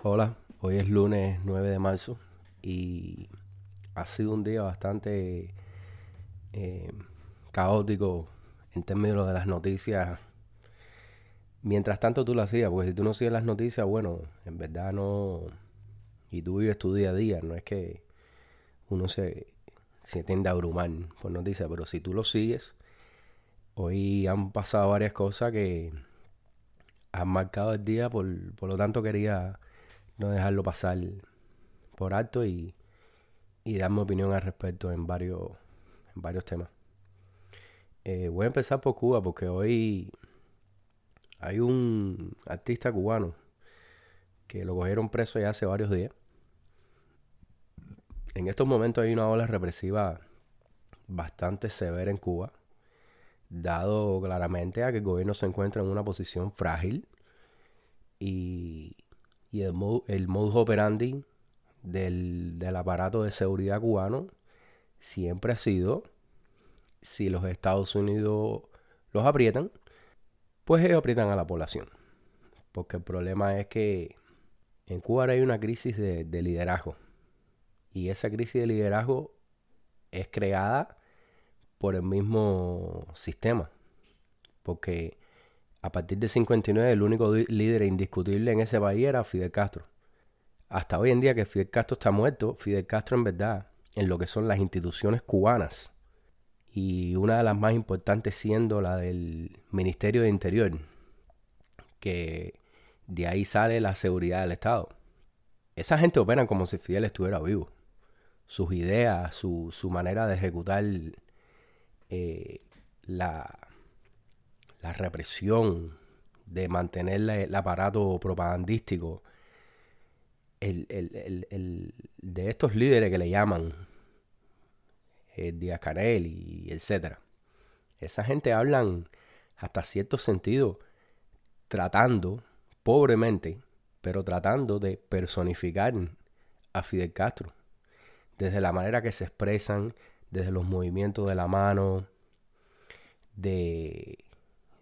Hola, hoy es lunes 9 de marzo y ha sido un día bastante eh, caótico en términos de las noticias. Mientras tanto tú lo hacías, porque si tú no sigues las noticias, bueno, en verdad no... Y tú vives tu día a día, no es que uno se, se a abrumar por noticias, pero si tú lo sigues, hoy han pasado varias cosas que han marcado el día, por, por lo tanto quería no dejarlo pasar por alto y, y dar mi opinión al respecto en varios, en varios temas. Eh, voy a empezar por Cuba porque hoy hay un artista cubano que lo cogieron preso ya hace varios días. En estos momentos hay una ola represiva bastante severa en Cuba, dado claramente a que el gobierno se encuentra en una posición frágil y, y el, el modus operandi del, del aparato de seguridad cubano siempre ha sido, si los Estados Unidos los aprietan, pues ellos aprietan a la población. Porque el problema es que en Cuba hay una crisis de, de, liderazgo. Y esa crisis de liderazgo es creada por el mismo sistema. Porque a partir de 59 el único líder indiscutible en ese país era Fidel Castro. Hasta hoy en día que Fidel Castro está muerto, Fidel Castro en verdad, en lo que son las instituciones cubanas, y una de las más importantes siendo la del Ministerio de Interior, que de ahí sale la seguridad del Estado. Esa gente opera como si Fidel estuviera vivo. Sus ideas, su, su manera de ejecutar eh, la, la represión, de mantener el aparato propagandístico, el, el, el, de estos líderes que le llaman eh, Díaz Canel y etcétera. Esa gente hablan hasta cierto sentido tratando, pobremente, pero tratando de personificar a Fidel Castro. Desde la manera que se expresan, desde los movimientos de la mano, de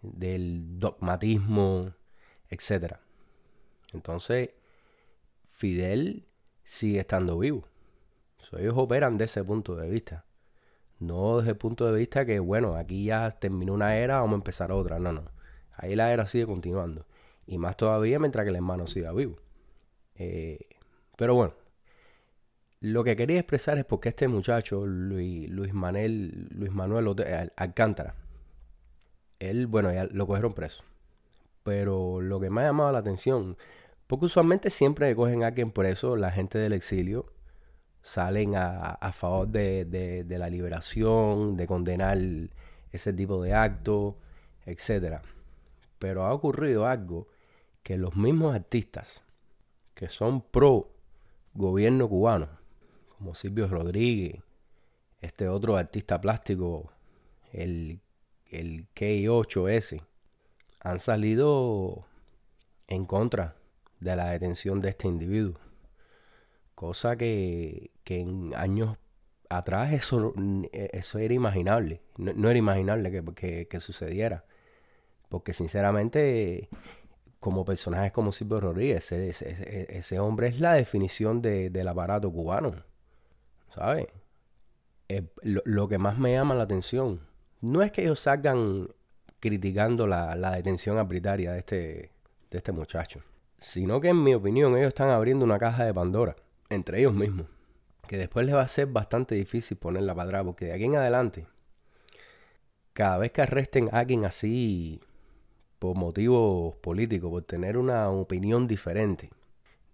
del dogmatismo, etc. Entonces, Fidel sigue estando vivo. ellos operan desde ese punto de vista. No desde el punto de vista que, bueno, aquí ya terminó una era, vamos a empezar otra. No, no. Ahí la era sigue continuando. Y más todavía mientras que el hermano siga vivo. Eh, pero bueno, lo que quería expresar es porque este muchacho, Luis, Luis Manuel, Luis Manuel Alcántara, él, bueno, ya lo cogieron preso. Pero lo que me ha llamado la atención, porque usualmente siempre cogen a alguien preso, la gente del exilio salen a, a favor de, de, de, la liberación, de condenar ese tipo de actos, etc. Pero ha ocurrido algo que los mismos artistas que son pro gobierno cubano, como Silvio Rodríguez, este otro artista plástico, el el K8S, han salido en contra de la detención de este individuo. Cosa que, que en años atrás eso, eso era imaginable. No, era imaginable que, que, sucediera. Porque sinceramente, como personajes como Silvio Rodríguez, ese, ese, hombre es la definición de, del aparato cubano. ¿Sabes? Lo, lo, que más me llama la atención no es que ellos salgan criticando la, la detención arbitraria de este, de este muchacho, sino que en mi opinión ellos están abriendo una caja de Pandora entre ellos mismos, que después les va a ser bastante difícil ponerla para atrás, porque de aquí en adelante, cada vez que arresten a alguien así por motivos políticos, por tener una opinión diferente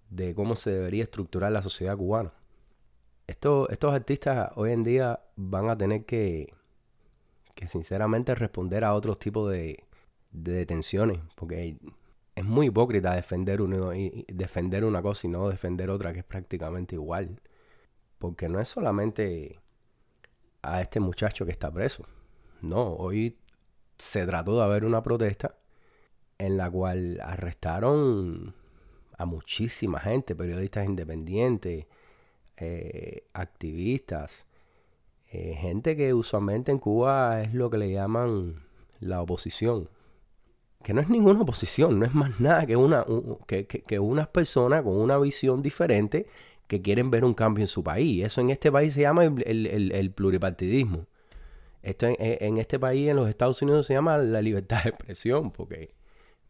de cómo se debería estructurar la sociedad cubana, estos, estos artistas hoy en día van a tener que que sinceramente responder a otros tipos de, detenciones, porque es muy hipócrita defender, defender una cosa y no defender otra que es prácticamente igual. Porque no es solamente a este muchacho que está preso. No, hoy se trató de haber una protesta en la cual arrestaron a muchísima gente, periodistas independientes, eh, activistas, eh, gente que usualmente en Cuba es lo que le llaman la oposición. que no es ninguna oposición, no es más nada que, una, que, que, unas personas con una visión diferente que quieren ver un cambio en su país. Eso en este país se llama el, pluripartidismo. Esto en, este país, en los Estados Unidos, se llama la libertad de expresión, porque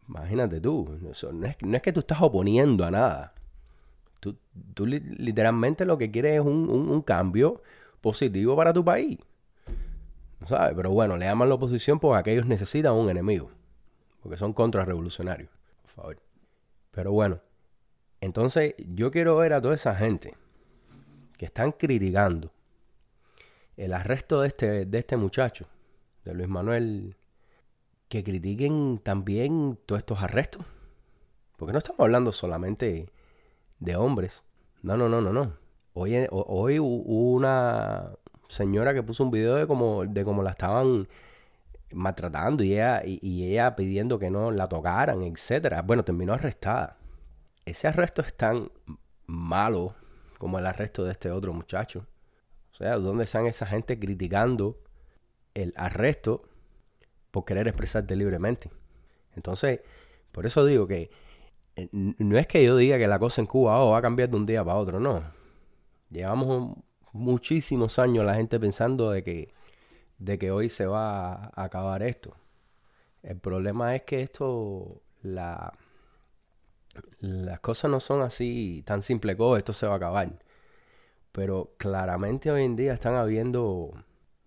imagínate tú, no es, que tú estás oponiendo a nada. Tú, literalmente lo que quieres es un, un cambio positivo para tu país. ¿Sabes? Pero bueno, le llaman la oposición porque aquellos necesitan un enemigo. Porque son contrarrevolucionarios. Por favor. Pero bueno. Entonces, yo quiero ver a toda esa gente que están criticando el arresto de este, de este muchacho, de Luis Manuel, que critiquen también todos estos arrestos. Porque no estamos hablando solamente de hombres. No, no, no, no, no. Hoy, hoy hubo una señora que puso un video de cómo, de cómo la estaban maltratando y ella, y, ella pidiendo que no la tocaran, etcétera. Bueno, terminó arrestada. Ese arresto es tan malo como el arresto de este otro muchacho. O sea, ¿dónde están esa gente criticando el arresto por querer expresarte libremente? Entonces, por eso digo que eh, no es que yo diga que la cosa en Cuba oh, va a cambiar de un día para otro, no. Llevamos muchísimos años la gente pensando de que, de que hoy se va a acabar esto. El problema es que esto, la, las cosas no son así tan simples como esto se va a acabar. Pero claramente hoy en día están habiendo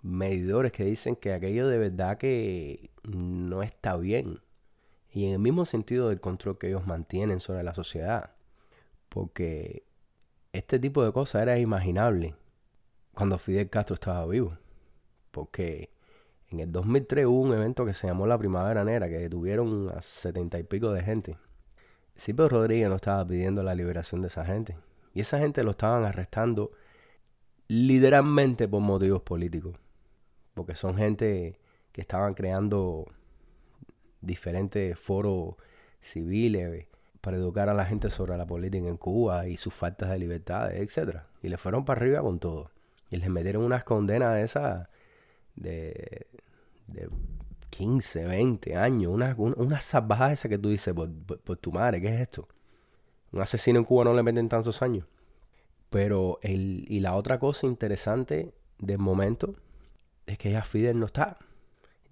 medidores que dicen que aquello de verdad que no está bien. Y en el mismo sentido del control que ellos mantienen sobre la sociedad. Porque este tipo de cosas era imaginable cuando Fidel Castro estaba vivo. Porque en el 2003 hubo un evento que se llamó la Primavera Negra, que detuvieron a setenta y pico de gente. Silvio Rodríguez no estaba pidiendo la liberación de esa gente. Y esa gente lo estaban arrestando literalmente por motivos políticos. Porque son gente que estaban creando diferentes foros civiles para educar a la gente sobre la política en Cuba y sus faltas de libertad, etc. Y le fueron para arriba con todo. Y les metieron unas condenas de esas de, de 15, 20 años. Unas una, salvajadas esas que tú dices por, tu madre. ¿Qué es esto? Un asesino en Cuba no le meten tantos años. Pero el, y la otra cosa interesante del momento es que ya Fidel no está.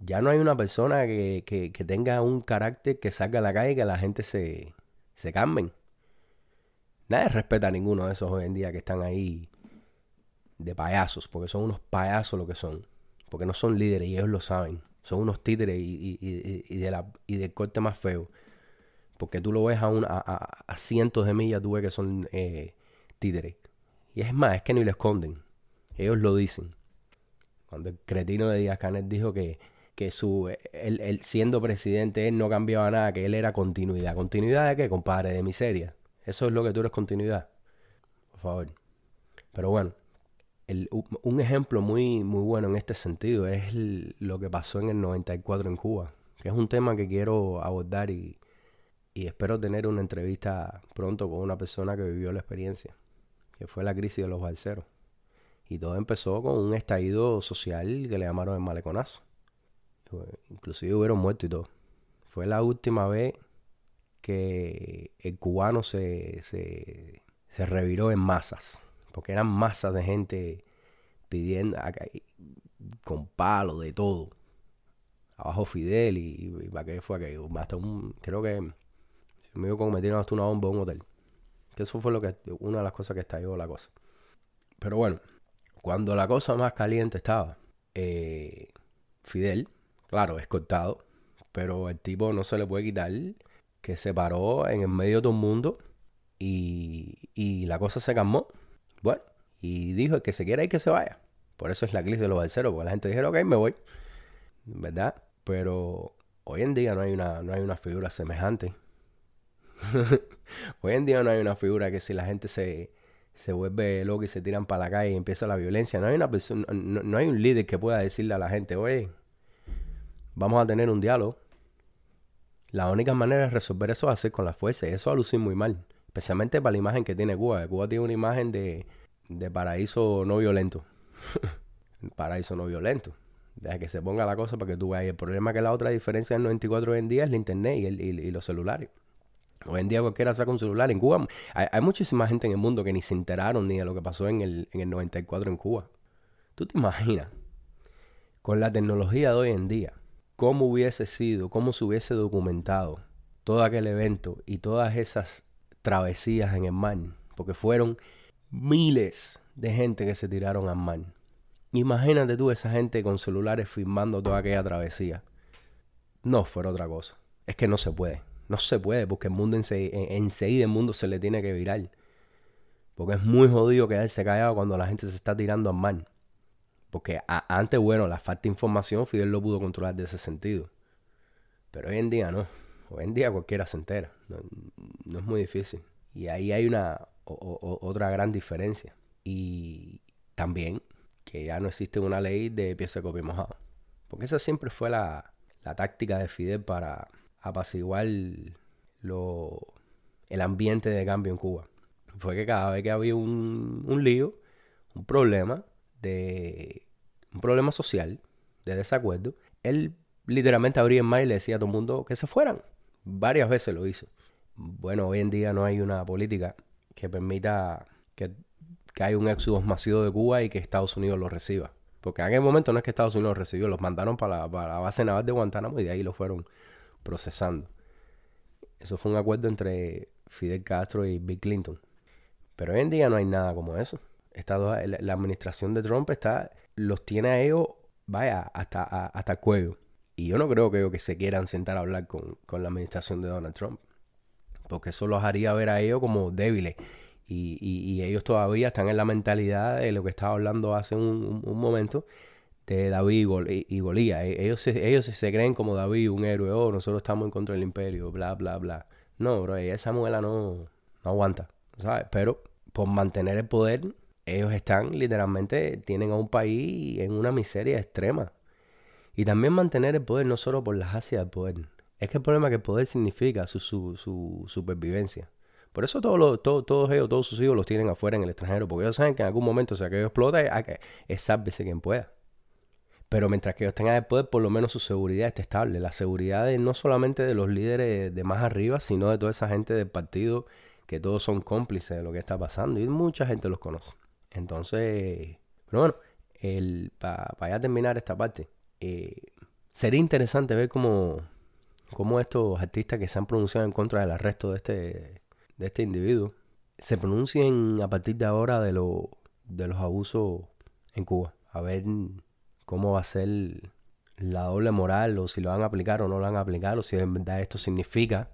Ya no hay una persona que, que, que tenga un carácter que salga a la calle y que la gente se, se cambien. Nadie respeta a ninguno de esos hoy en día que están ahí de payasos, porque son unos payasos lo que son. Porque no son líderes y ellos lo saben. Son unos títeres y, y, de la, y del corte más feo. Porque tú lo ves a, un, a, cientos de millas, tú ves que son eh, títeres. Y es más, es que ni lo esconden. Ellos lo dicen. Cuando el cretino de Díaz Canet dijo que, que su, él, siendo presidente, él no cambiaba nada, que él era continuidad. ¿Continuidad de qué, compadre? De miseria. Eso es lo que tú eres continuidad. Por favor. Pero bueno, un ejemplo muy, muy bueno en este sentido es lo que pasó en el 94 en Cuba, que es un tema que quiero abordar y, y espero tener una entrevista pronto con una persona que vivió la experiencia, que fue la crisis de los balseros. Y todo empezó con un estallido social que le llamaron el maleconazo. Inclusive hubieron muertos y todo. Fue la última vez que el cubano se, se, se reviró en masas. Porque eran masas de gente pidiendo con palo de todo. Abajo Fidel y, para qué fue aquello. Hasta un, creo que me dijo como metieron hasta una bomba en un hotel. Que eso fue lo que, una de las cosas que estalló la cosa. Pero bueno, cuando la cosa más caliente estaba, eh, Fidel Claro, es cortado. Pero el tipo no se le puede quitar que se paró en el medio de todo el mundo y, y la cosa se calmó. Bueno, y dijo que se quiera ir que se vaya. Por eso es la crisis de los balseros, porque la gente dijeron, ok, me voy. ¿Verdad? Pero hoy en día no hay una, no hay una figura semejante. hoy en día no hay una figura que si la gente se, se vuelve loca y se tiran para la calle y empieza la violencia, no hay una persona, no hay un líder que pueda decirle a la gente, oye, vamos a tener un diálogo. La única manera de resolver eso es hacer con la fuerza. Y eso va a lucir muy mal. Especialmente para la imagen que tiene Cuba. Cuba tiene una imagen de, de paraíso no violento. paraíso no violento. Deja que se ponga la cosa para que tú veas. el problema es que la otra diferencia del 94 hoy en día es el internet y, y, los celulares. Hoy en día cualquiera saca un celular. En Cuba hay, muchísima gente en el mundo que ni se enteraron ni de lo que pasó en el, en el 94 en Cuba. ¿Tú te imaginas? Con la tecnología de hoy en día, cómo hubiese sido, cómo se hubiese documentado todo aquel evento y todas esas travesías en el mar. Porque fueron miles de gente que se tiraron al mar. Imagínate tú esa gente con celulares filmando toda aquella travesía. No fuera otra cosa. Es que no se puede. No se puede porque el mundo enseguida, el mundo se le tiene que virar. Porque es muy jodido quedarse callado cuando la gente se está tirando al mar. Porque antes, bueno, la falta de información Fidel lo pudo controlar de ese sentido. Pero hoy en día no. Hoy en día cualquiera se entera. No, es muy difícil. Y ahí hay una otra gran diferencia. Y también que ya no existe una ley de pieza de copia mojado. Porque esa siempre fue la, táctica de Fidel para apaciguar lo, el ambiente de cambio en Cuba. Fue que cada vez que había un, un lío, un problema de un problema social, de desacuerdo, él literalmente abría el mar y le decía a todo el mundo que se fueran. Varias veces lo hizo. Bueno, hoy en día no hay una política que permita que que hay un éxodo masivo de Cuba y que Estados Unidos lo reciba. Porque en aquel momento no es que Estados Unidos lo recibió, los mandaron para la, base naval de Guantánamo y de ahí lo fueron procesando. Eso fue un acuerdo entre Fidel Castro y Bill Clinton. Pero hoy en día no hay nada como eso. La, administración de Trump está, los tiene a ellos, vaya, hasta, hasta el cuello. Y yo no creo que ellos que se quieran sentar a hablar con, con la administración de Donald Trump. Porque eso los haría ver a ellos como débiles y, y, ellos todavía están en la mentalidad de lo que estaba hablando hace un, momento de David y, Golía. E, ellos, se, ellos se creen como David, un héroe, oh, nosotros estamos en contra del imperio, bla, bla, bla. No, bro, esa muela no, no aguanta, ¿sabes? Pero por mantener el poder, ellos están literalmente, tienen a un país en una miseria extrema. Y también mantener el poder no solo por las hacia del poder. Es que el problema es que el poder significa su, su, su supervivencia. Por eso todos, todos ellos, todos sus hijos los tienen afuera en el extranjero, porque ellos saben que en algún momento, o sea, que ellos explota, es sálvese quien pueda. Pero mientras que ellos tengan el poder, por lo menos su seguridad está estable. La seguridad no solamente de los líderes de más arriba, sino de toda esa gente del partido, que todos son cómplices de lo que está pasando. Y mucha gente los conoce. Entonces, pero bueno, para ya terminar esta parte, eh, sería interesante ver cómo, cómo estos artistas que se han pronunciado en contra del arresto de este de este individuo se pronuncien a partir de ahora de, lo, de los abusos en Cuba. A ver cómo va a ser la doble moral o si lo van a aplicar o no lo van a aplicar o si en verdad esto significa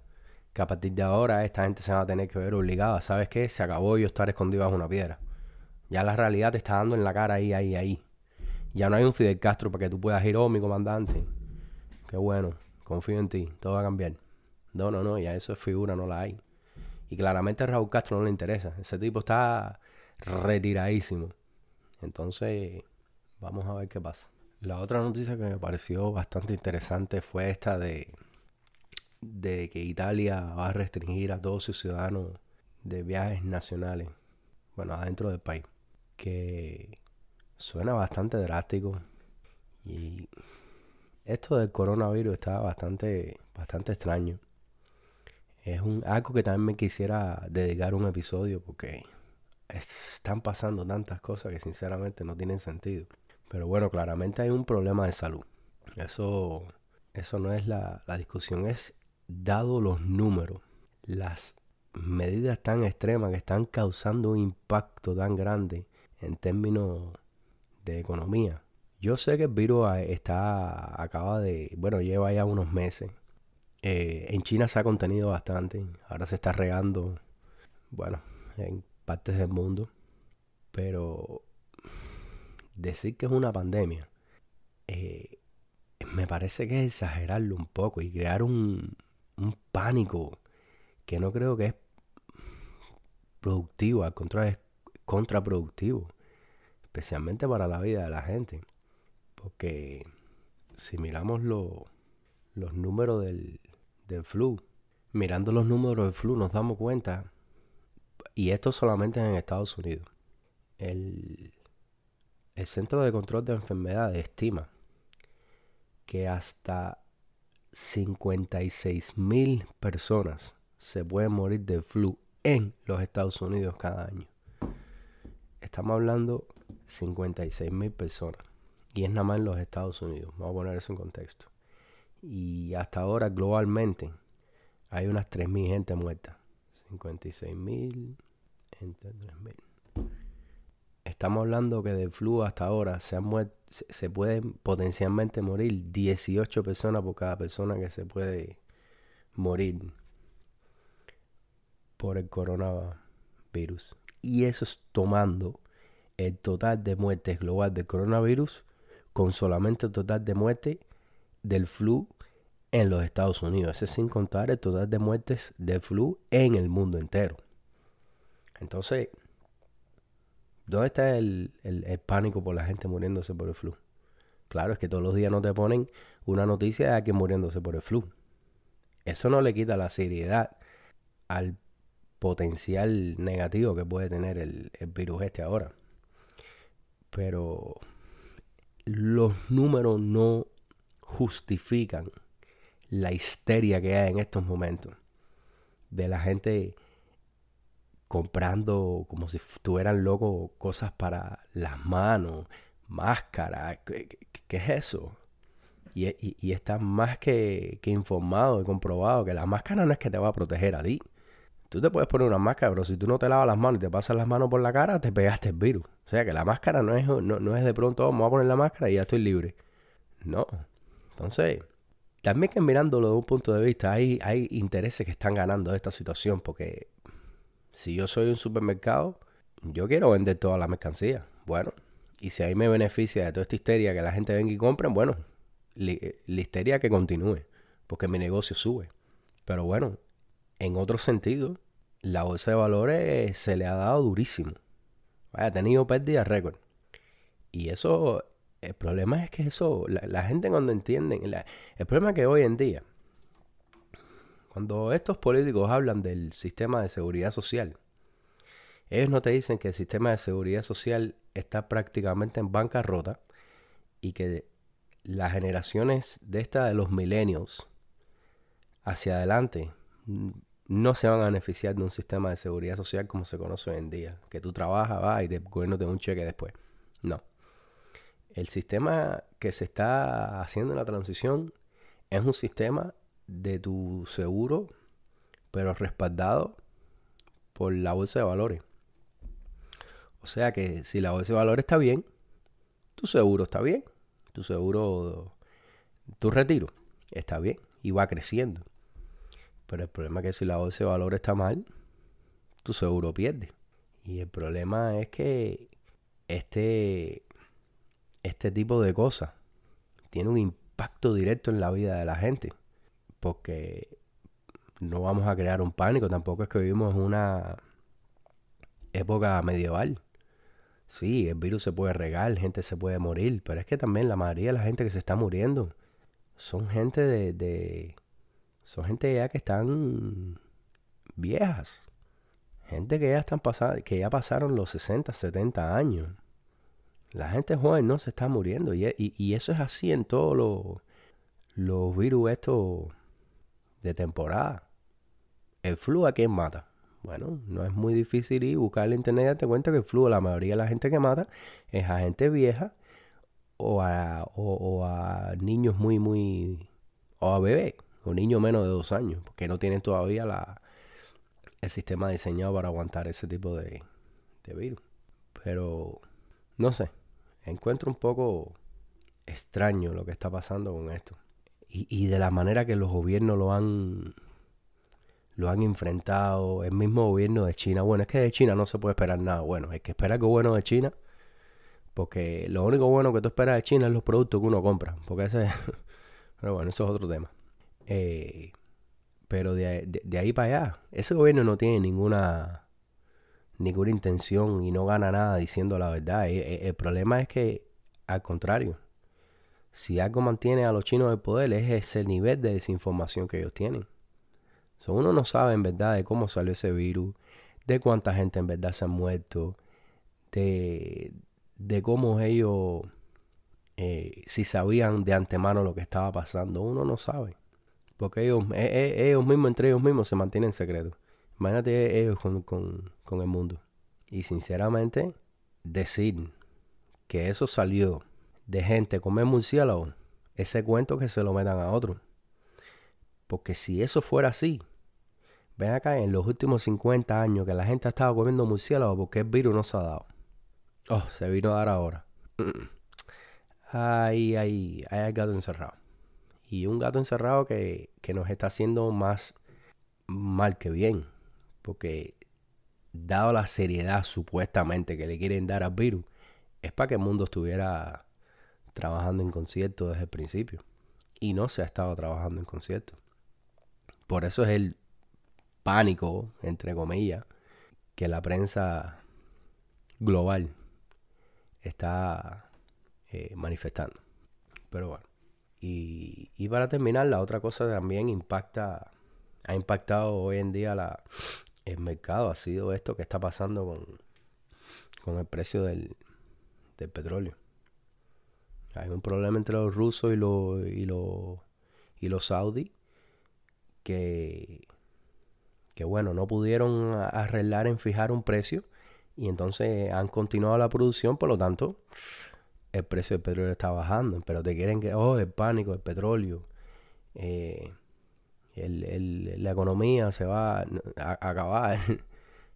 que a partir de ahora esta gente se va a tener que ver obligada. ¿Sabes qué? Se acabó yo estar escondido bajo una piedra. Ya la realidad te está dando en la cara ahí, ahí, ahí. Ya no hay un Fidel Castro para que tú puedas ir, oh, mi comandante. Qué bueno, confío en ti, todo va a cambiar. No, no, no, ya eso es figura, no la hay. Y claramente a Raúl Castro no le interesa. Ese tipo está retiradísimo. Entonces, vamos a ver qué pasa. La otra noticia que me pareció bastante interesante fue esta de, de que Italia va a restringir a todos sus ciudadanos de viajes nacionales, bueno, adentro del país, que suena bastante drástico y esto del coronavirus está bastante, bastante extraño es un, algo que también me quisiera dedicar un episodio porque están pasando tantas cosas que sinceramente no tienen sentido. Pero bueno, claramente hay un problema de salud. Eso, eso no es la, la discusión, es dado los números, las medidas tan extremas que están causando un impacto tan grande en términos de economía. Yo sé que el virus está, acaba de, bueno, lleva ya unos meses eh, en China se ha contenido bastante. Ahora se está regando, bueno, en partes del mundo. Pero decir que es una pandemia, eh, me parece que es exagerarlo un poco y crear un, un pánico que no creo que es productivo, al contrario es contraproductivo, especialmente para la vida de la gente. Porque si miramos los números del, del flu. Mirando los números del flu nos damos cuenta, y esto solamente en Estados Unidos, el, el Centro de Control de Enfermedades estima que hasta 56 mil personas se pueden morir de flu en los Estados Unidos cada año. Estamos hablando 56 mil personas. Y es nada más en los Estados Unidos. Vamos a poner eso en contexto. Y hasta ahora globalmente hay unas 3.000 gente muerta. 56.000 entre 3.000. Estamos hablando que del flu hasta ahora se, han se pueden potencialmente morir 18 personas por cada persona que se puede morir por el coronavirus. Y eso es tomando el total de muertes global del coronavirus con solamente el total de muertes del flu en los Estados Unidos. Ese sin contar el total de muertes del flu en el mundo entero. Entonces, ¿dónde está el, pánico por la gente muriéndose por el flu? Claro, es que todos los días no te ponen una noticia de alguien muriéndose por el flu. Eso no le quita la seriedad al potencial negativo que puede tener el, el virus este ahora. Pero los números no justifican la histeria que hay en estos momentos de la gente comprando como si estuvieran locos cosas para las manos, máscaras, ¿qué, es eso? Y, y, está más que, que, informado y comprobado que la máscara no es que te va a proteger a ti. Tú te puedes poner una máscara, pero si tú no te lavas las manos y te pasas las manos por la cara, te pegaste el virus. O sea que la máscara no es, no, es de pronto, vamos a poner la máscara y ya estoy libre. No. Entonces, también que mirándolo de un punto de vista, hay, hay intereses que están ganando esta situación, porque si yo soy un supermercado, yo quiero vender toda la mercancía. Bueno, y si ahí me beneficia de toda esta histeria que la gente venga y compre, bueno, la histeria que continúe, porque mi negocio sube. Pero bueno, en otro sentido, la bolsa de valores se le ha dado durísimo. Ha tenido pérdidas récord. Y eso, el problema es que eso, la, gente cuando entienden, el problema es que hoy en día, cuando estos políticos hablan del sistema de seguridad social, ellos no te dicen que el sistema de seguridad social está prácticamente en bancarrota y que las generaciones de esta de los millennials hacia adelante no se van a beneficiar de un sistema de seguridad social como se conoce hoy en día, que tú trabajas, vas y el gobierno te da un cheque después. No. El sistema que se está haciendo en la transición es un sistema de tu seguro, pero respaldado por la bolsa de valores. O sea que si la bolsa de valores está bien, tu seguro está bien, tu seguro, tu retiro está bien y va creciendo. Pero el problema es que si la bolsa de valor está mal, tu seguro pierde. Y el problema es que este, este tipo de cosas tiene un impacto directo en la vida de la gente. Porque no vamos a crear un pánico. Tampoco es que vivimos una época medieval. Sí, el virus se puede regar, gente se puede morir, pero es que también la mayoría de la gente que se está muriendo son gente de, son gente ya que están viejas. Gente que ya están pasando, que ya pasaron los 60, 70 años. La gente joven no se está muriendo. Y, y, eso es así en todos los, los virus estos de temporada. El flu a quién mata. Bueno, no es muy difícil ir buscar en internet y darte cuenta que el flu, la mayoría de la gente que mata es a gente vieja o a, o a niños muy, muy. o a bebés un niño menos de dos años, porque no tienen todavía la, el sistema diseñado para aguantar ese tipo de, de virus. Pero, no sé, encuentro un poco extraño lo que está pasando con esto. Y, y de la manera que los gobiernos lo han lo han enfrentado, el mismo gobierno de China. Bueno, es que de China no se puede esperar nada bueno. Hay que esperar algo bueno de China. Porque lo único bueno que tú esperas de China es los productos que uno compra. Porque ese. Pero bueno, eso es otro tema. Eh, pero de, ahí para allá, ese gobierno no tiene ninguna, ninguna intención y no gana nada diciendo la verdad. Eh, eh, el, problema es que, al contrario, si algo mantiene a los chinos del poder es ese nivel de desinformación que ellos tienen. uno no sabe en verdad de cómo salió ese virus, de cuánta gente en verdad se ha muerto, de, de cómo ellos eh, si sabían de antemano lo que estaba pasando. Uno no sabe. Porque ellos, eh, eh, ellos mismos, entre ellos mismos, se mantienen en secreto. Imagínate ellos con, con el mundo. Y sinceramente, decir que eso salió de gente comer murciélago, ese cuento que se lo metan a otro. Porque si eso fuera así, ven acá en los últimos 50 años que la gente ha estado comiendo murciélago porque el virus no se ha dado. Oh, se vino a dar ahora. Ahí, ahí hay gato encerrado. Y un gato encerrado que, que nos está haciendo más mal que bien. Porque dado la seriedad supuestamente que le quieren dar al virus, es para que el mundo estuviera trabajando en concierto desde el principio. Y no se ha estado trabajando en concierto. Por eso es el pánico, entre comillas, que la prensa global está eh, manifestando. Pero bueno. Y, para terminar, la otra cosa también impacta, ha impactado hoy en día la, el mercado, ha sido esto que está pasando con, con el precio del, del petróleo. Hay un problema entre los rusos y los, y los, y los saudíes que, que, bueno, no pudieron arreglar en fijar un precio y entonces han continuado la producción, por lo tanto, el precio del petróleo está bajando. Pero te quieren que, oh, el pánico, el petróleo, eh, el, la economía se va a, acabar.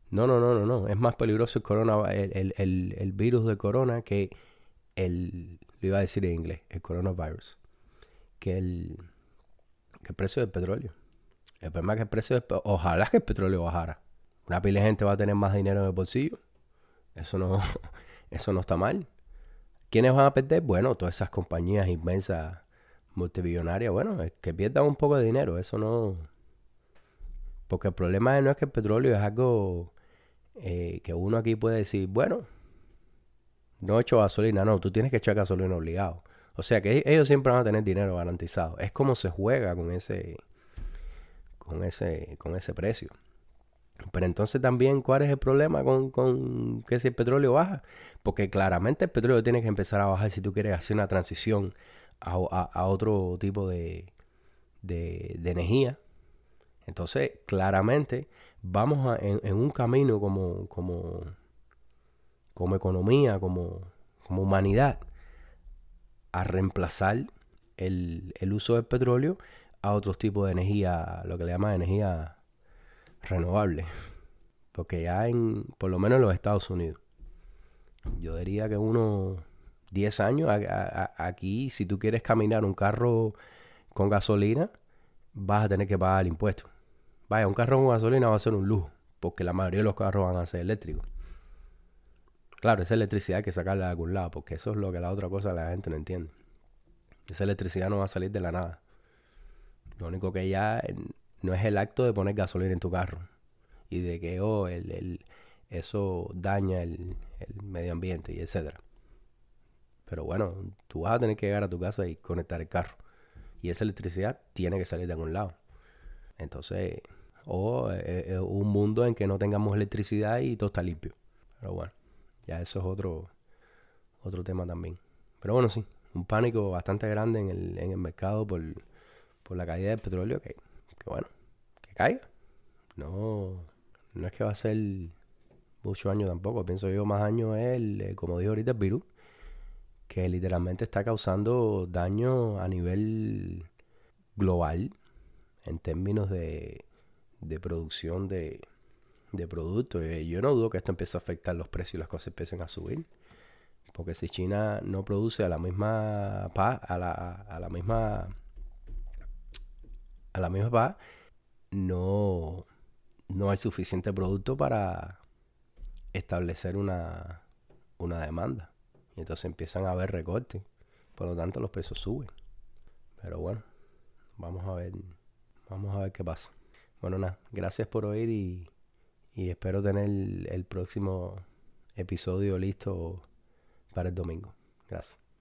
No, no, no, no, no. Es más peligroso el corona, el, el, virus de corona que el, lo iba a decir en inglés, el coronavirus, que el, que el precio del petróleo. El problema es que el precio del, ojalá que el petróleo bajara. Una pila de gente va a tener más dinero en el bolsillo. Eso no, eso no está mal. ¿Quiénes van a perder? Bueno, todas esas compañías inmensas multimillonarias, bueno, es que pierdan un poco de dinero, eso no... Porque el problema no es que el petróleo es algo eh, que uno aquí puede decir, bueno, no he hecho gasolina, no, tú tienes que echar gasolina obligado. O sea que ellos siempre van a tener dinero garantizado. Es como se juega con ese, con ese, con ese precio. Pero entonces también, ¿cuál es el problema con, con que si el petróleo baja? Porque claramente el petróleo tiene que empezar a bajar si tú quieres hacer una transición a, otro tipo de, de, energía. Entonces, claramente, vamos en, un camino como, como, como economía, como, como humanidad, a reemplazar el, el, uso del petróleo a otros tipos de energía, lo que le llaman energía renovable. Porque ya en, por lo menos en los Estados Unidos, yo diría que uno 10 años, aquí si tú quieres caminar un carro con gasolina, vas a tener que pagar el impuesto. Vaya, un carro con gasolina va a ser un lujo, porque la mayoría de los carros van a ser eléctricos. Claro, esa electricidad hay que sacarla de algún lado, porque eso es lo que la otra cosa la gente no entiende. Esa electricidad no va a salir de la nada. Lo único que ya no es el acto de poner gasolina en tu carro y de que oh, el, eso daña el, el medio ambiente y etcétera. Pero bueno, tú vas a tener que llegar a tu casa y conectar el carro. Y esa electricidad tiene que salir de algún lado. Entonces, o eh, un mundo en que no tengamos electricidad y todo está limpio. Pero bueno, ya eso es otro, otro tema también. Pero bueno, sí, un pánico bastante grande en el, en el mercado por, por la caída del petróleo. Que, bueno, que caiga. No, no es que va a ser muchos años tampoco. Pienso yo más años el, eh, como dijo ahorita, el virus que literalmente está causando daño a nivel global en términos de, producción de, productos. Eh, yo no dudo que esto empiece a afectar los precios y las cosas empiecen a subir. Porque si China no produce a la misma a a la misma a la misma paz, no, no hay suficiente producto para establecer una, una demanda. Y entonces empiezan a haber recortes. Por lo tanto, los precios suben. Pero bueno, vamos a ver. Vamos a ver qué pasa. Bueno, nada, gracias por oír y, y espero tener el próximo episodio listo para el domingo. Gracias.